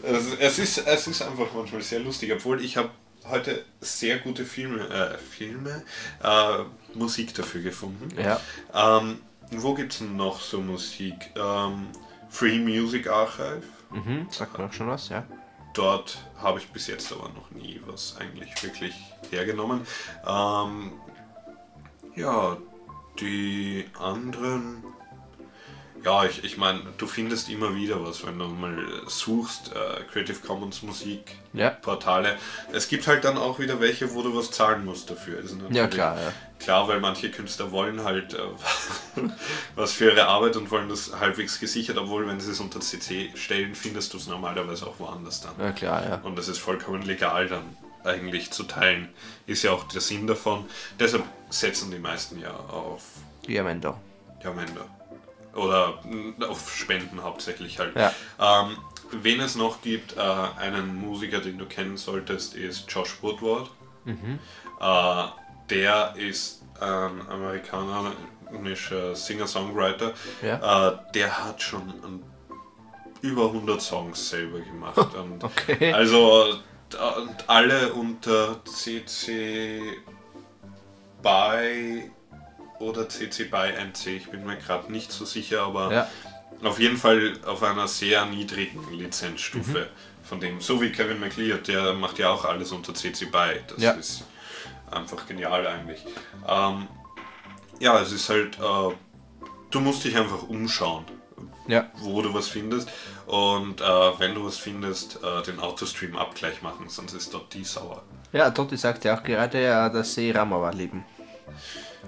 Es, es ist. Es ist einfach manchmal sehr lustig, obwohl ich habe heute sehr gute Filme, äh, Filme, äh, Musik dafür gefunden. Ja. Ähm, wo gibt es noch so Musik? Ähm, Free Music Archive. Mhm, sagt mir auch schon was, ja. Dort habe ich bis jetzt aber noch nie was eigentlich wirklich hergenommen. Ähm, ja, die anderen. Ja, ich, ich meine, du findest immer wieder was, wenn du mal suchst, äh, Creative Commons Musik, Ja. Portale. Es gibt halt dann auch wieder welche, wo du was zahlen musst dafür. Ist Ja, klar, ja. Klar, weil manche Künstler wollen halt äh, was für ihre Arbeit und wollen das halbwegs gesichert, obwohl wenn sie es unter CC stellen, findest du es normalerweise auch woanders dann. Ja, klar, ja. Und das ist vollkommen legal dann eigentlich zu teilen. Ist ja auch der Sinn davon. Deshalb setzen die meisten ja auf Diamendo. Jamendo. Oder mh, auf Spenden hauptsächlich halt. Ja. Ähm, wen es noch gibt, äh, einen Musiker, den du kennen solltest, ist Josh Woodward. Äh, der ist ein amerikanischer Singer-Songwriter. Ja. Äh, der hat schon ein, über 100 Songs selber gemacht. Okay. Also alle unter CC BY oder CC BY 1C, ich bin mir gerade nicht so sicher, aber Ja. auf jeden Fall auf einer sehr niedrigen Lizenzstufe von dem. So wie Kevin McLeod, der macht ja auch alles unter CC BY. Das Ja. ist einfach genial eigentlich. Ähm, ja, es ist halt, äh, du musst dich einfach umschauen, Ja. wo du was findest. Und äh, wenn du was findest, äh, den Autostream-Abgleich machen, sonst ist dort die sauer. Ja, Totti sagt ja auch gerade, äh, dass sie Ramawa lieben.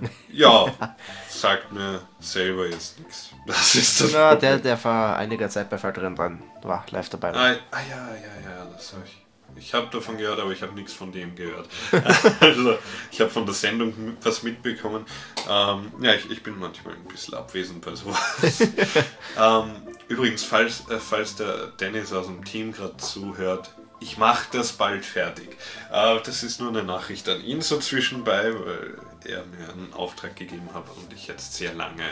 Ja, sagt mir selber jetzt nichts. Das ist das Problem. der, der vor einiger Zeit bei Fall drin dran war, live dabei war. Ah, ah ja, ja, ja, das habe ich. Ich habe davon gehört, aber ich habe nichts von dem gehört. also, ich habe von der Sendung was mitbekommen. Ähm, ja, ich, ich bin manchmal ein bisschen abwesend bei sowas. ähm, übrigens, falls, äh, falls der Dennis aus dem Team gerade zuhört, ich mache das bald fertig. Äh, das ist nur eine Nachricht an ihn so zwischenbei, weil er mir einen Auftrag gegeben hat und ich jetzt sehr lange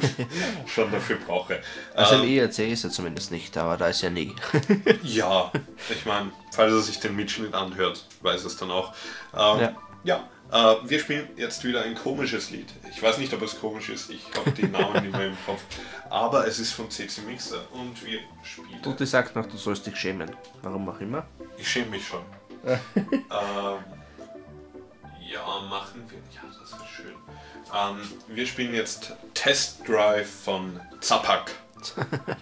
schon dafür brauche. Also im Ähm, IRC ist er zumindest nicht, aber da ist ja nie. ja, ich meine, falls er sich den Mitschnitt anhört, weiß es dann auch. Ähm, ja, äh, wir spielen jetzt wieder ein komisches Lied. Ich weiß nicht, ob es komisch ist, ich habe die Namen nicht mehr im Kopf. Aber es ist von CC Mixer und wir spielen. Totti sagt noch, du sollst dich schämen. Warum auch immer. Ich schäme mich schon. ähm, ja, machen wir. Ja. Ähm, wir spielen jetzt Test Drive von Zapak.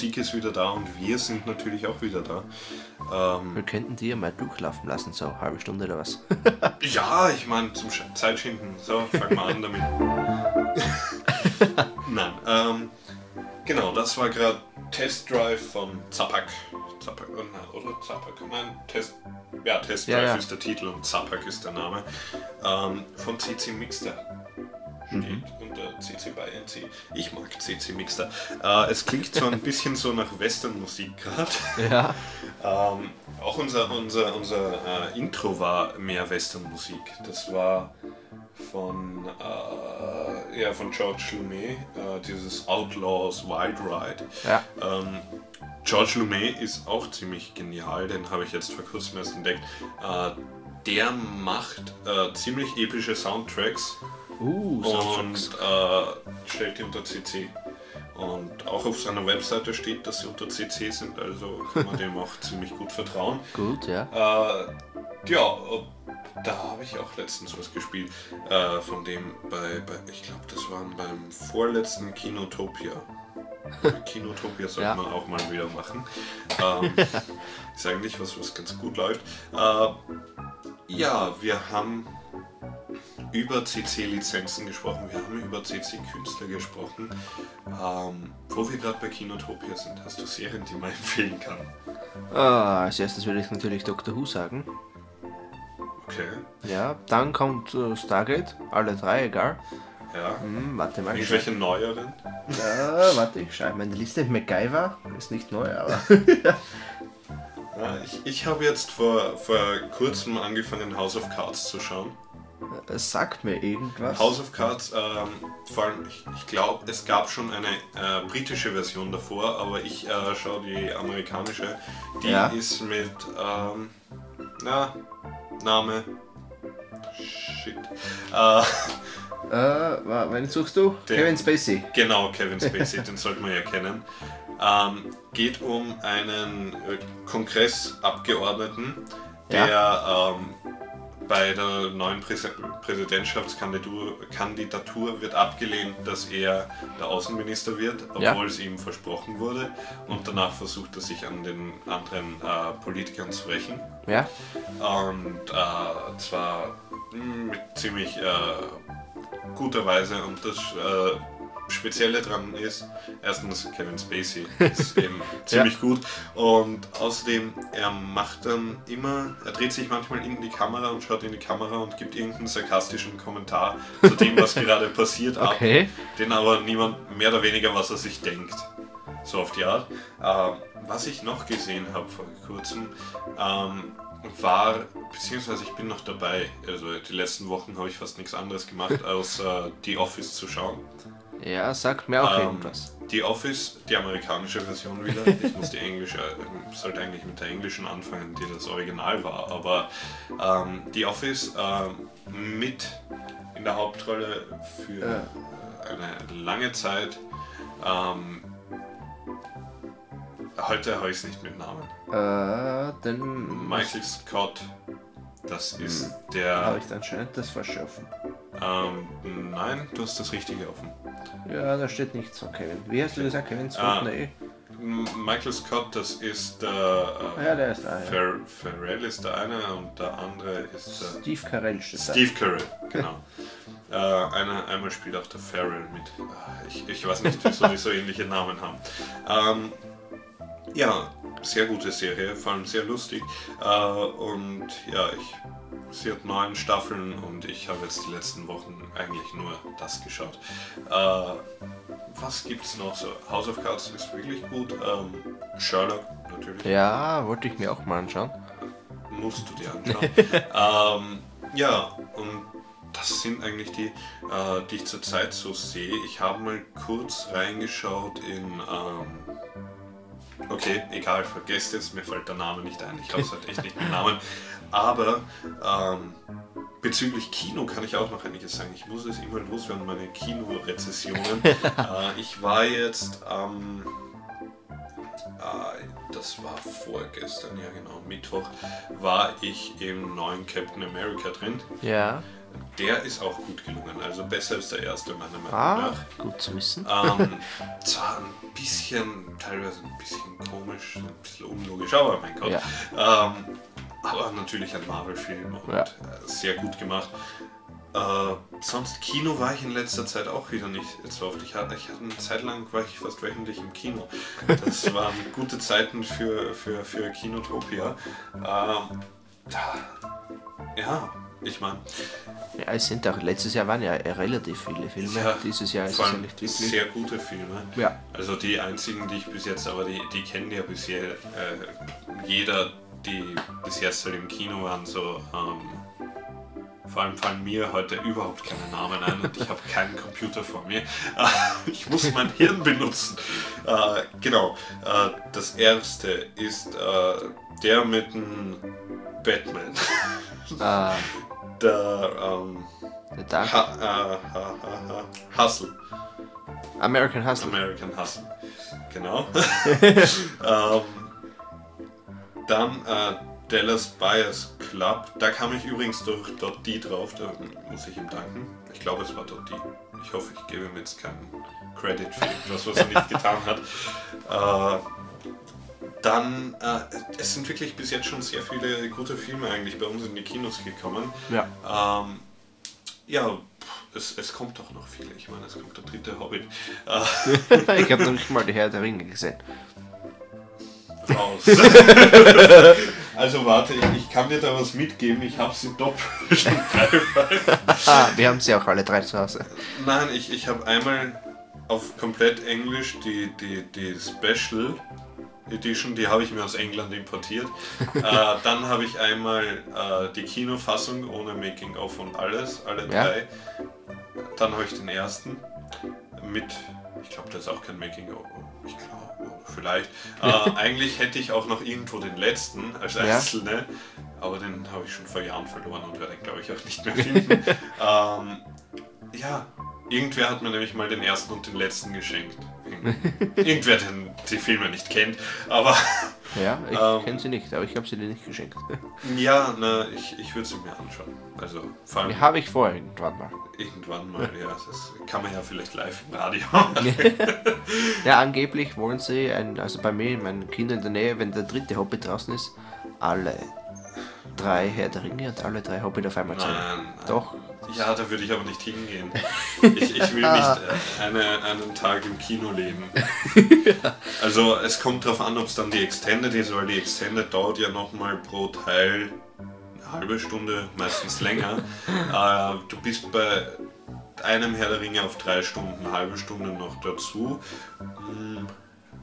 Hintergrundmusik ist wieder da und wir sind natürlich auch wieder da. Ähm, Wir könnten die ja mal durchlaufen lassen, so eine halbe Stunde oder was. ja, ich meine, zum Sch- Zeitschinden. So, fang mal an damit. Nein, ähm, genau, das war gerade Test Drive von Zapak. Zapak, oh nein, oder Zapak? Nein, Test, ja, Test Ja, Drive ja. ist der Titel und Zapak ist der Name. Ähm, von CC Mixter. Steht Mhm. unter CC by NC. Ich mag CC Mixter. Äh, es klingt so ein bisschen so nach Westernmusik gerade. Ja. Ähm, auch unser, unser, unser äh, Intro war mehr Westernmusik. Das war von, äh, ja, von George Lumet, äh, dieses Outlaws Wild Ride. Ja. Ähm, George Lumet ist auch ziemlich genial, den habe ich jetzt vor kurzem erst entdeckt. Äh, der macht äh, ziemlich epische Soundtracks Uh, und äh, stellt die unter CC. Und auch auf seiner Webseite steht, dass sie unter CC sind, also kann man dem auch ziemlich gut vertrauen. Gut, ja. Äh, ja, da habe ich auch letztens was gespielt. Äh, von dem bei, bei ich glaube, das war beim vorletzten Kinotopia. Kinotopia sollte Ja. man auch mal wieder machen. Ähm, ist eigentlich was, was ganz gut läuft. Äh, ja, wir haben über CC-Lizenzen gesprochen, wir haben über CC-Künstler gesprochen. Ähm, wo wir gerade bei Kinotopia sind, hast du Serien, die man empfehlen kann? Ah, als erstes würde ich natürlich Doctor Who sagen. Okay, Ja, dann kommt äh, Stargate, alle drei, egal. ja. Hm, warte mal. Irgendwelche neueren? Ja, warte, ich schreibe meine Liste. MacGyver ist nicht neu, aber. Ja, ich ich habe jetzt vor, vor kurzem angefangen, House of Cards zu schauen. Es sagt mir irgendwas. House of Cards, ähm, vor allem, ich, ich glaube, es gab schon eine äh, britische Version davor, aber ich äh, schaue die amerikanische. Die Ja. ist mit, ähm, na, Name. Shit. Äh, Äh, wen suchst du? Den- Kevin Spacey. Genau, Kevin Spacey, den sollte man ja kennen. Ähm, geht um einen äh, Kongressabgeordneten, der ähm, bei der neuen Präse Präsidentschaftskandidatur Kandidatur wird abgelehnt, dass er der Außenminister wird, obwohl Ja. es ihm versprochen wurde. Und danach versucht er sich an den anderen äh, Politikern zu rächen. Ja? Und äh, zwar mh, mit ziemlich äh, guter Weise. Und das äh, Spezielle dran ist, erstens Kevin Spacey ist eben ziemlich gut. Und außerdem, er macht dann immer, er dreht sich manchmal in die Kamera und schaut in die Kamera und gibt irgendeinen sarkastischen Kommentar zu dem, was gerade passiert, Okay. ab, den aber niemand mehr oder weniger, was er sich denkt. So auf die Art. Ähm, was ich noch gesehen habe vor kurzem, ähm, war, beziehungsweise ich bin noch dabei, also die letzten Wochen habe ich fast nichts anderes gemacht, als äh, The Office zu schauen. Ja, sagt mir auch Ähm, irgendwas. Die Office, die amerikanische Version wieder. Ich muss die englische, äh, sollte eigentlich mit der englischen anfangen, die das Original war. Aber ähm, die Office ähm, mit in der Hauptrolle für Ja. äh, eine lange Zeit. Ähm, heute habe ich es nicht mit Namen. Äh, Michael Scott, das ist habe der. ich anscheinend das falsche offen. Ähm, nein, du hast das Richtige offen. Ja, da steht nichts von Kevin. Wie hast du gesagt, Kevin Scott? Ah. Nee. Michael Scott, das ist der. Äh, ja, der ist. Ja. Fer Farrell ist der eine und der andere ist der. Steve Carell steht Steve Carell, genau. äh, einer, einmal spielt auch der Farrell mit. Ah, Ich, ich weiß nicht, wieso die so ähnliche Namen haben. Ähm, ja, sehr gute Serie, vor allem sehr lustig. Äh, und ja, ich, sie hat neun Staffeln und ich habe jetzt die letzten Wochen eigentlich nur das geschaut. Äh, was gibt's noch so? House of Cards ist wirklich gut. Ähm, Sherlock natürlich. Ja, wollte ich mir auch mal anschauen. musst du dir anschauen. ähm, ja, und das sind eigentlich die, äh, die ich zurzeit so sehe. Ich habe mal kurz reingeschaut in. Ähm, okay, egal, vergesst es, mir fällt der Name nicht ein. Ich habe es halt echt nicht mit Namen. Aber ähm, bezüglich Kino kann ich auch noch einiges sagen. Ich muss es immer loswerden, meine Kinorezessionen. äh, ich war jetzt am. Äh, das war vorgestern, ja genau, Mittwoch, war ich im neuen Captain America drin. Ja. Der ist auch gut gelungen. Also besser als der erste, meiner Meinung Ah, nach. gut zu wissen. Ähm, zwar ein bisschen, teilweise ein bisschen komisch, ein bisschen unlogisch, aber mein Gott. Ähm, aber natürlich ein Marvel-Film und Ja. äh, sehr gut gemacht. Äh, sonst Kino war ich in letzter Zeit auch wieder nicht so oft. Ich hatte, ich hatte eine Zeit lang war ich fast wöchentlich im Kino. Das waren gute Zeiten für, für, für Kinotopia. Ähm, da, ja, ich meine, Ja, es sind auch, letztes Jahr waren ja relativ viele Filme. ja, Dieses Jahr ist vor es ja nicht wirklich. sehr gute Filme. Ja. Also die einzigen, die ich bis jetzt, aber die, die kennen ja bisher äh, jeder, die bis jetzt halt im Kino waren, so ähm, vor allem fallen mir heute überhaupt keine Namen ein und ich habe keinen Computer vor mir. Ich muss mein Hirn benutzen. Äh, genau. Äh, das erste ist äh, der mit dem Batman. Äh, der ähm, der Dark ha, äh, ha, ha, ha, Hustle. American Hustle. American Hustle. Genau. ähm, dann äh, Dallas Buyers Club. Da kam ich übrigens durch .d drauf, da muss ich ihm danken. Ich glaube, es war .d. Ich hoffe, ich gebe ihm jetzt keinen Credit für etwas, was er nicht getan hat. Äh, dann, äh, es sind wirklich bis jetzt schon sehr viele gute Filme eigentlich bei uns in die Kinos gekommen. Ja. Ähm, ja, pff, es, es kommt doch noch viel. Ich meine, es kommt der dritte Hobbit. Äh, ich habe noch nicht mal die Herr der Ringe gesehen. raus. also warte, ich, ich kann dir da was mitgeben. Ich habe sie doppelt schon dreimal. Ah, wir haben sie auch alle drei zu Hause. Nein, ich, ich habe einmal auf komplett Englisch die, die, die Special Edition, die habe ich mir aus England importiert. äh, dann habe ich einmal äh, die Kinofassung ohne Making-of und alles, alle Ja. drei. Dann habe ich den ersten mit, ich glaube, da ist auch kein Making-of, ich glaube, vielleicht. Äh, eigentlich hätte ich auch noch irgendwo den letzten als Ja. einzelne, aber den habe ich schon vor Jahren verloren und werde, glaube ich, auch nicht mehr finden. ähm, ja, irgendwer hat mir nämlich mal den ersten und den letzten geschenkt. Irgendwer, der die Filme nicht kennt. Aber Ja, ich Ähm. kenne sie nicht, aber ich habe sie dir nicht geschenkt. ja, na, ich, ich würde sie mir anschauen. Also vor allem Die habe ich vor irgendwann mal. irgendwann mal, ja. Das kann man ja vielleicht live im Radio. Ja, angeblich wollen sie, ein, also bei mir, meinen Kindern in der Nähe, wenn der dritte Hobbit draußen ist, alle drei Herr der Ringe und alle drei Hobbit auf einmal zeigen. Nein, nein. Doch. Ja, da würde ich aber nicht hingehen. Ich, ich will nicht äh, eine, einen Tag im Kino leben. Also es kommt darauf an, ob es dann die Extended ist, weil die Extended dauert ja nochmal pro Teil eine halbe Stunde, meistens länger. äh, du bist bei einem Herr der Ringe auf drei Stunden, eine halbe Stunde noch dazu. Hm,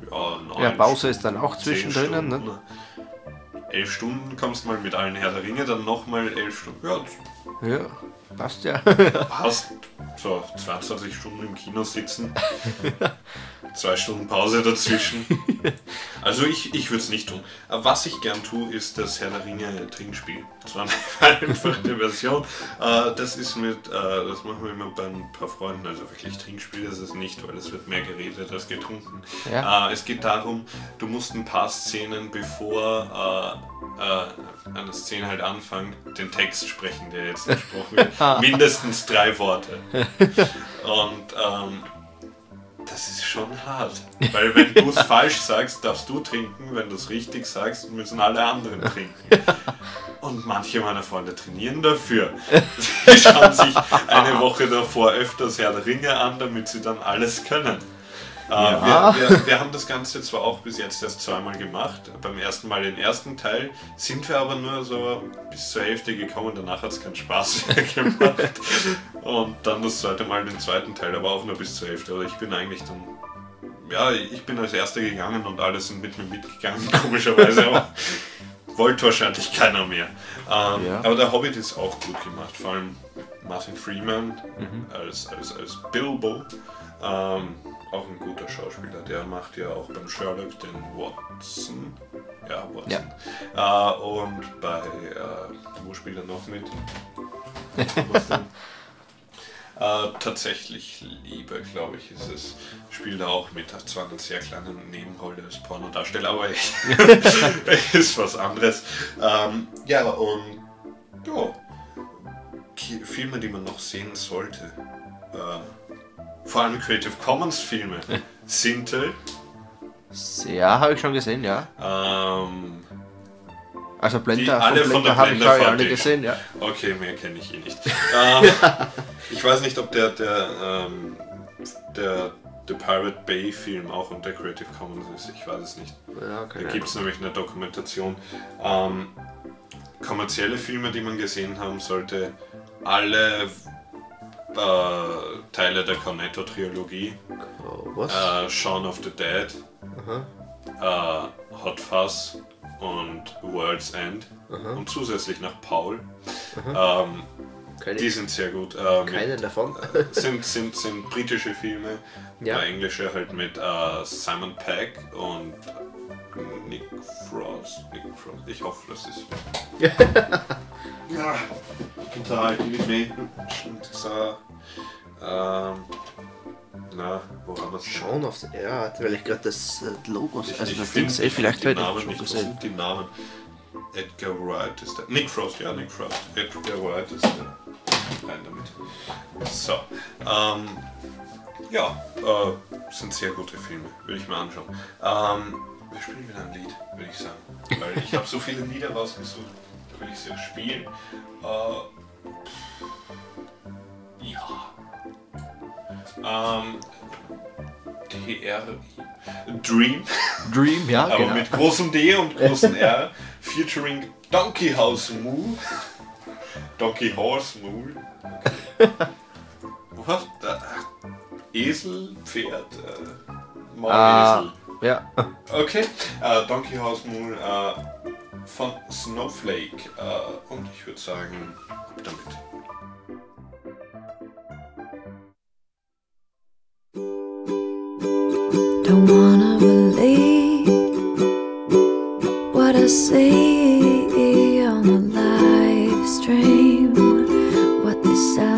Ja, neun Ja, Pause ist dann auch zwischendrin, ne? Elf Stunden kommst mal mit allen Herr der Ringe, dann nochmal elf Stunden. Ja, das Ja, passt ja. passt. So, 22 Stunden im Kino sitzen. Zwei Stunden Pause dazwischen. Also ich, ich würde es nicht tun. Aber was ich gern tue, ist das Herr der Ringe Trinkspiel. Das war eine einfache Version. Äh, das ist mit, äh, das machen wir immer bei ein paar Freunden. Also wirklich Trinkspiel ist es nicht, weil es wird mehr geredet als getrunken. Ja. Äh, es geht darum, du musst ein paar Szenen, bevor eine Szene halt anfängt, den Text sprechen, der jetzt gesprochen wird. Mindestens drei Worte. Und ähm, das ist schon hart. Weil wenn du es falsch sagst, darfst du trinken. Wenn du es richtig sagst, müssen alle anderen trinken. Und manche meiner Freunde trainieren dafür. Sie schauen sich eine Woche davor öfters Herr der Ringe an, damit sie dann alles können. Ja. wir, wir, wir haben das Ganze zwar auch bis jetzt erst zweimal gemacht. Beim ersten Mal den ersten Teil sind wir aber nur so bis zur Hälfte gekommen. Danach hat es keinen Spaß mehr gemacht. Und dann das zweite Mal den zweiten Teil, aber auch nur bis zur Hälfte. Aber ich bin eigentlich dann. Ja, ich bin als erster gegangen und alle sind mit mir mitgegangen, komischerweise. Aber wollte wahrscheinlich keiner mehr. Ähm, Ja. Aber der Hobbit ist auch gut gemacht. Vor allem Martin Freeman als, als, als Bilbo. Ähm, auch ein guter Schauspieler. Der macht ja auch beim Sherlock den Watson. Ja, Watson. Äh, und bei, äh, wo spielt er noch mit? Äh, tatsächlich Liebe, glaube ich, ist es. Spielt er auch mit, hat zwar eine sehr kleine Nebenrolle als Pornodarsteller, aber ist was anderes. Ähm, ja, und ja, Filme, die man noch sehen sollte. Äh, vor allem Creative Commons Filme. Sintel. Ja, habe ich schon gesehen, ja. Ähm, Also Die Blender, alle von von der Blender habe ich Blender alle gesehen, ja. okay, mehr kenne ich eh nicht. ähm, ich weiß nicht, ob der, der, ähm, der, der Pirate Bay Film auch unter Creative Commons ist. Ich weiß es nicht. Ja, Da keine gibt es nämlich eine Dokumentation. Ähm, kommerzielle Filme, die man gesehen haben sollte, alle äh, Teile der Cornetto-Trilogie, Oh, was? äh, Shaun of the Dead, Aha. äh, Hot Fuzz und World's End und zusätzlich noch Paul. Ähm, Keine, die sind sehr gut. Äh, mit, keinen davon. sind, sind, sind britische Filme, Ja. englische halt mit äh, Simon Pegg und Nick Frost. Nick Frost. Ich hoffe, das ist. ja, unterhalten mit mir. So, ähm, na, wo haben wir es? Schauen auf ja, weil ich gerade das äh, Logo, also das Ding sehe, vielleicht Namen ich schon gesehen. sind die Namen? Edgar Wright ist der. Nick Frost, ja, Nick Frost. Edgar Wright ist der. Rein damit. So. Ähm, ja, äh, sind sehr gute Filme, würde ich mir anschauen. Ähm, wir spielen wieder ein Lied, würde ich sagen. Weil ich habe so viele Lieder rausgesucht, will ich sie auch spielen. Äh, ja. Ähm, DR. Dream. Dream, ja, Aber genau. mit großem D und großem R, featuring Donkey House Moo. Donkey Horse Moo. Okay. Was? Da, Esel, Pferd, äh, Maulesel. Ah, ja. Okay, äh, Donkey House Moo äh, von Snowflake. Äh, und ich würde sagen, ab damit. Don't wanna believe what I see on the live stream. What they sell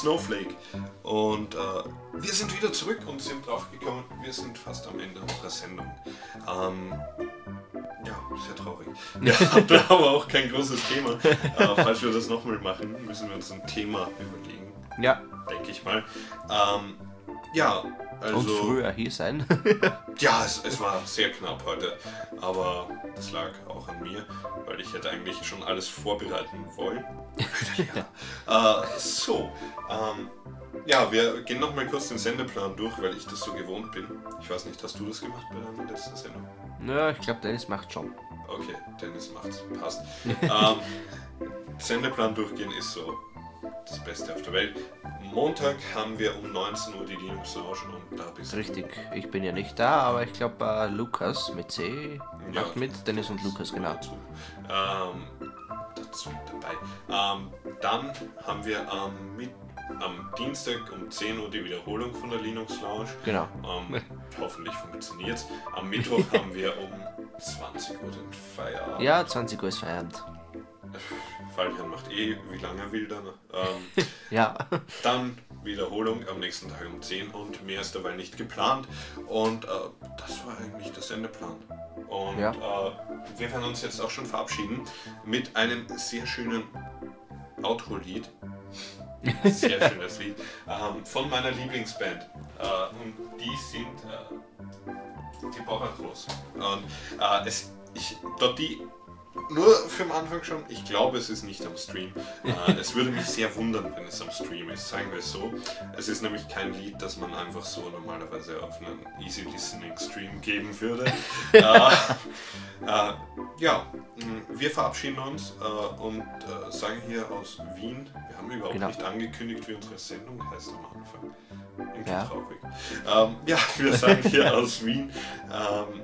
Snowflake. Und äh, wir sind wieder zurück und sind draufgekommen, wir sind fast am Ende unserer Sendung. Ähm, ja, sehr traurig. Wir hatten aber auch kein großes Thema. Äh, falls wir das nochmal machen, müssen wir uns ein Thema überlegen, Ja, denke ich mal. Ähm, ja, also. und früher hier sein. Ja, es, es war sehr knapp heute, aber das lag auch an mir, weil ich hätte eigentlich schon alles vorbereiten wollen. ja. äh, so, ähm, ja, wir gehen nochmal kurz den Sendeplan durch, weil ich das so gewohnt bin. Ich weiß nicht, hast du das gemacht bei deiner letzten Sendung? ja, ich glaube, Dennis macht schon. Okay, Dennis macht's, passt. ähm, Sendeplan durchgehen ist so das Beste auf der Welt. Montag haben wir um 19 Uhr die Linux Lounge und da bist du. Richtig, ich bin ja nicht da, aber ich glaube, äh, Lukas mit C Ja. macht mit. Dennis und Lukas, genau. dazu, ähm, dazu dabei. Ähm, dann haben wir am, Mit am Dienstag um 10 Uhr die Wiederholung von der Linux Lounge. Genau. Ähm, hoffentlich funktioniert es. Am Mittwoch haben wir um 20 Uhr den Feierabend. Ja, 20 Uhr ist Feierabend. Fabian macht eh, wie lange er will dann. Ähm, Ja, dann Wiederholung am nächsten Tag um 10 und mehr ist dabei nicht geplant. Und äh, das war eigentlich der Sendeplan. Und Ja. äh, wir werden uns jetzt auch schon verabschieden mit einem sehr schönen Outro-Lied. Sehr schönes Lied. Ähm, von meiner Lieblingsband. Äh, und die sind äh, die Borachos. Und äh, es, ich, dort die nur für den Anfang schon, ich glaube, es ist nicht am Stream. Äh, es würde mich sehr wundern, wenn es am Stream ist, sagen wir es so. Es ist nämlich kein Lied, das man einfach so normalerweise auf einen Easy Listening Stream geben würde. äh, äh, ja, wir verabschieden uns äh, und äh, sagen hier aus Wien, wir haben überhaupt Genau. nicht angekündigt, wie unsere Sendung heißt am Anfang. Irgendwie Ja. traurig. Ähm, ja, wir sagen hier aus Wien, ähm,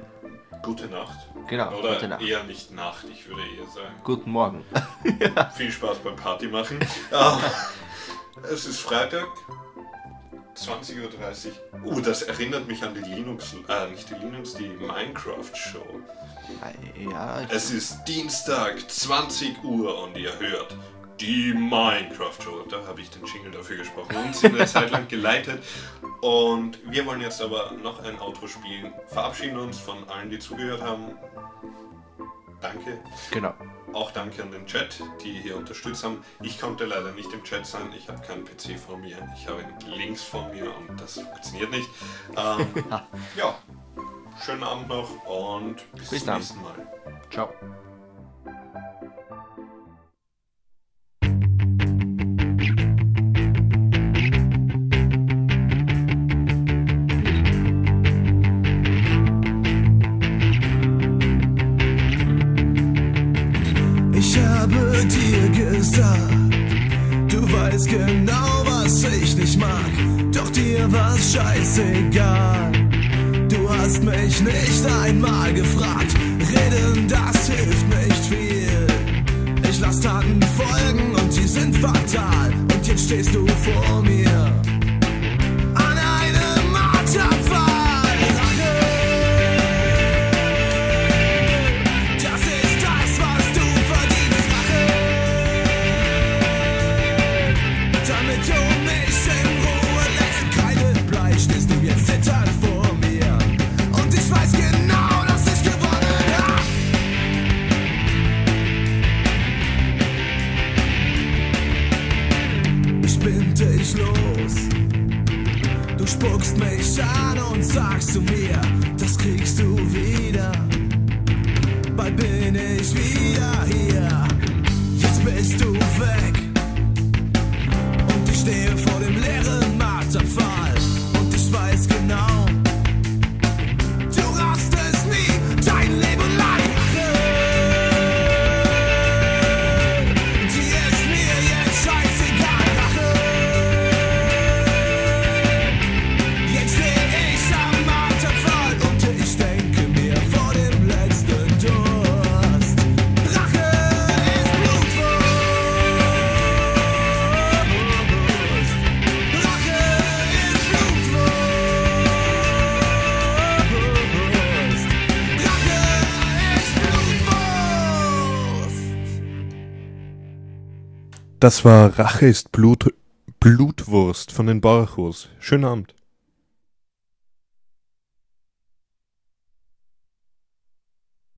gute Nacht. genau. Oder Gute Nacht. eher nicht Nacht, ich würde eher sagen. Guten Morgen. Viel Spaß beim Party machen. Ähm, es ist Freitag, 20.30 Uhr. Uh, das erinnert mich an die Linux, äh, nicht die Linux, die Minecraft-Show. Ja, Es ist Dienstag, 20 Uhr und ihr hört die Minecraft-Show. Da habe ich den Jingle dafür gesprochen und sie eine Zeit lang geleitet. Und wir wollen jetzt aber noch ein Outro spielen. Verabschieden uns von allen, die zugehört haben. Danke. genau. Auch danke an den Chat, die hier unterstützt haben. Ich konnte leider nicht im Chat sein, ich habe keinen PC vor mir. Ich habe Links vor mir und das funktioniert nicht. Ähm, ja, schönen Abend noch und bis, Bis zum nächsten Mal. Ciao. Ich habe dir gesagt, du weißt genau, was ich nicht mag. Doch dir war's scheißegal. Du hast mich nicht einmal gefragt. Reden, das hilft nicht viel. Ich lass Taten folgen und die sind fatal. Und jetzt stehst du vor mir. Mich an und sagst zu mir, das kriegst du Das war Rache ist Blut, Blutwurst von den Borchos. Schönen Abend.